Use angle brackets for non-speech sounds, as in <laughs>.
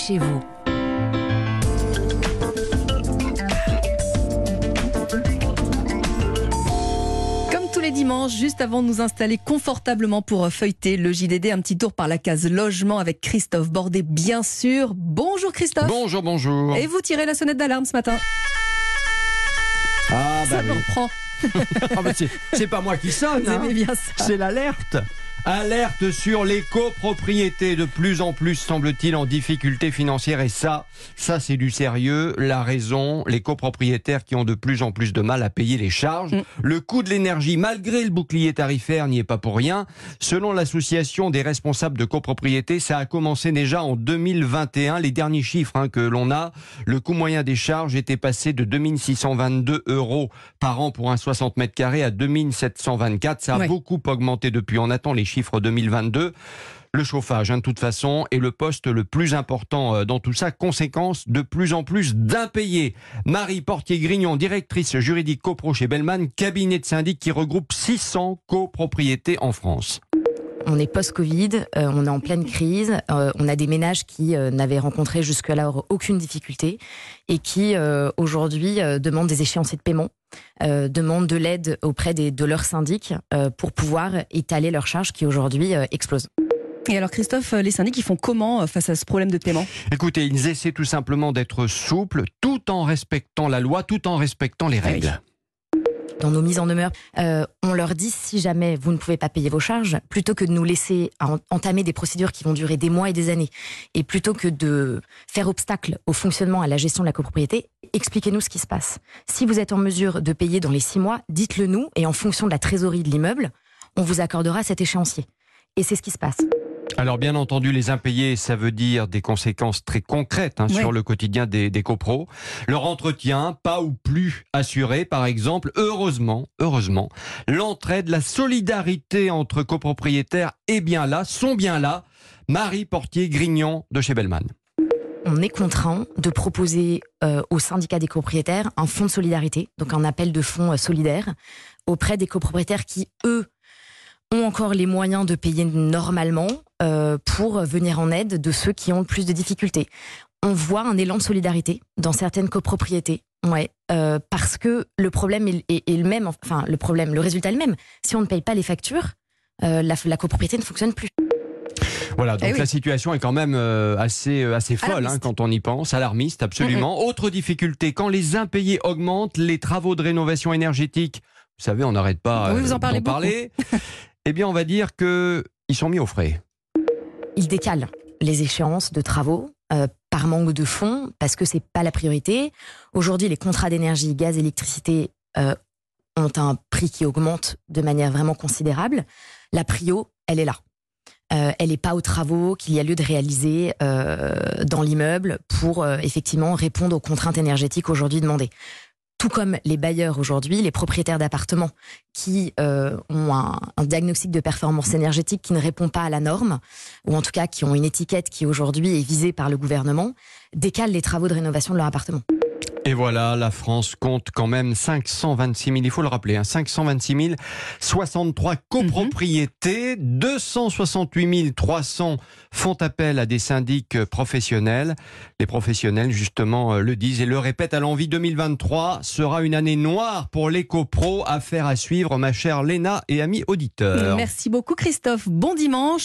chez vous. Comme tous les dimanches, juste avant de nous installer confortablement pour feuilleter le JDD, un petit tour par la case logement avec Christophe Bordet, bien sûr. Bonjour Christophe. Bonjour, bonjour. Et vous tirez la sonnette d'alarme ce matin. Ah, bah Ça me oui. reprend. <laughs> Ah, bah, c'est- pas moi qui sonne, <laughs> hein. c'est l'alerte. Alerte sur les copropriétés, de plus en plus semble-t-il en difficulté financière et ça, ça c'est du sérieux. La raison, les copropriétaires qui ont de plus en plus de mal à payer les charges. Mm. Le coût de l'énergie, malgré le bouclier tarifaire, n'y est pas pour rien. Selon l'association des responsables de copropriété, ça a commencé déjà en 2021. Les derniers chiffres hein, que l'on a, le coût moyen des charges était passé de 2622 euros par an pour un 60 mètres carrés à 2724. Ça a Ouais. beaucoup augmenté depuis. On attend les chiffres 2022. Le chauffage, hein, de toute façon, est le poste le plus important euh, dans tout ça. Conséquence, de plus en plus d'impayés. Marie Portier-Grignon, directrice juridique copro chez Bellman, cabinet de syndic qui regroupe 600 copropriétés en France. On est post-Covid, euh, on est en pleine crise, euh, on a des ménages qui euh, n'avaient rencontré jusque-là aucune difficulté et qui euh, aujourd'hui euh, demandent des échéanciers de paiement, euh, demandent de l'aide auprès des, de leurs syndics euh, pour pouvoir étaler leurs charges qui aujourd'hui euh, explosent. Et alors Christophe, les syndics, ils font comment face à ce problème de paiement? Écoutez, ils essaient tout simplement d'être souples, tout en respectant la loi, tout en respectant les Ah oui. Dans nos mises en demeure, euh, on leur dit si jamais vous ne pouvez pas payer vos charges, plutôt que de nous laisser en- entamer des procédures qui vont durer des mois et des années, et plutôt que de faire obstacle au fonctionnement, à la gestion de la copropriété, expliquez-nous ce qui se passe. Si vous êtes en mesure de payer dans les six mois, dites-le nous, et en fonction de la trésorerie de l'immeuble, on vous accordera cet échéancier. Et c'est ce qui se passe. Alors bien entendu, les impayés, ça veut dire des conséquences très concrètes hein, sur le quotidien des, des copros. Leur entretien, pas ou plus assuré, par exemple. Heureusement, heureusement, l'entraide, la solidarité entre copropriétaires est bien là, sont bien là. Marie Portier-Grignon de chez Bellman. on est contraint de proposer euh, au syndicat des copropriétaires un fonds de solidarité, donc un appel de fonds euh, solidaires auprès des copropriétaires qui, eux, ont encore les moyens de payer normalement euh, pour venir en aide de ceux qui ont le plus de difficultés. On voit un élan de solidarité dans certaines copropriétés. Ouais, euh, parce que le problème est, est- est le même, enfin le problème, le résultat est le même. Si on ne paye pas les factures, euh, la, la copropriété ne fonctionne plus. Voilà, donc Eh oui. la situation est quand même euh, assez, euh, assez folle hein, quand on y pense, alarmiste absolument. Autre difficulté, quand les impayés augmentent, les travaux de rénovation énergétique, vous savez, on n'arrête pas Oui, vous en euh, parlez d'en parler. <laughs> eh bien, on va dire que ils sont mis au frais. il décale les échéances de travaux euh, par manque de fonds parce que c'est pas la priorité. Aujourd'hui, les contrats d'énergie, gaz, électricité euh, ont un prix qui augmente de manière vraiment considérable. La prio, elle est là. Euh, elle n'est pas aux travaux qu'il y a lieu de réaliser dans l'immeuble pour effectivement répondre aux contraintes énergétiques aujourd'hui demandées. Tout comme les bailleurs aujourd'hui, les propriétaires d'appartements qui euh, ont un, un diagnostic de performance énergétique qui ne répond pas à la norme, ou en tout cas qui ont une étiquette qui aujourd'hui est visée par le gouvernement, décalent les travaux de rénovation de leur appartement. Et voilà, la France compte quand même 526 000, il faut le rappeler, hein, 526 063 copropriétés, 268 300 font appel à des syndics professionnels. Les professionnels, justement, euh, le disent et le répètent à l'envie. 2023 sera une année noire pour les copros. Affaire à suivre, ma chère Léna et amis auditeurs. Merci beaucoup Christophe. Bon dimanche.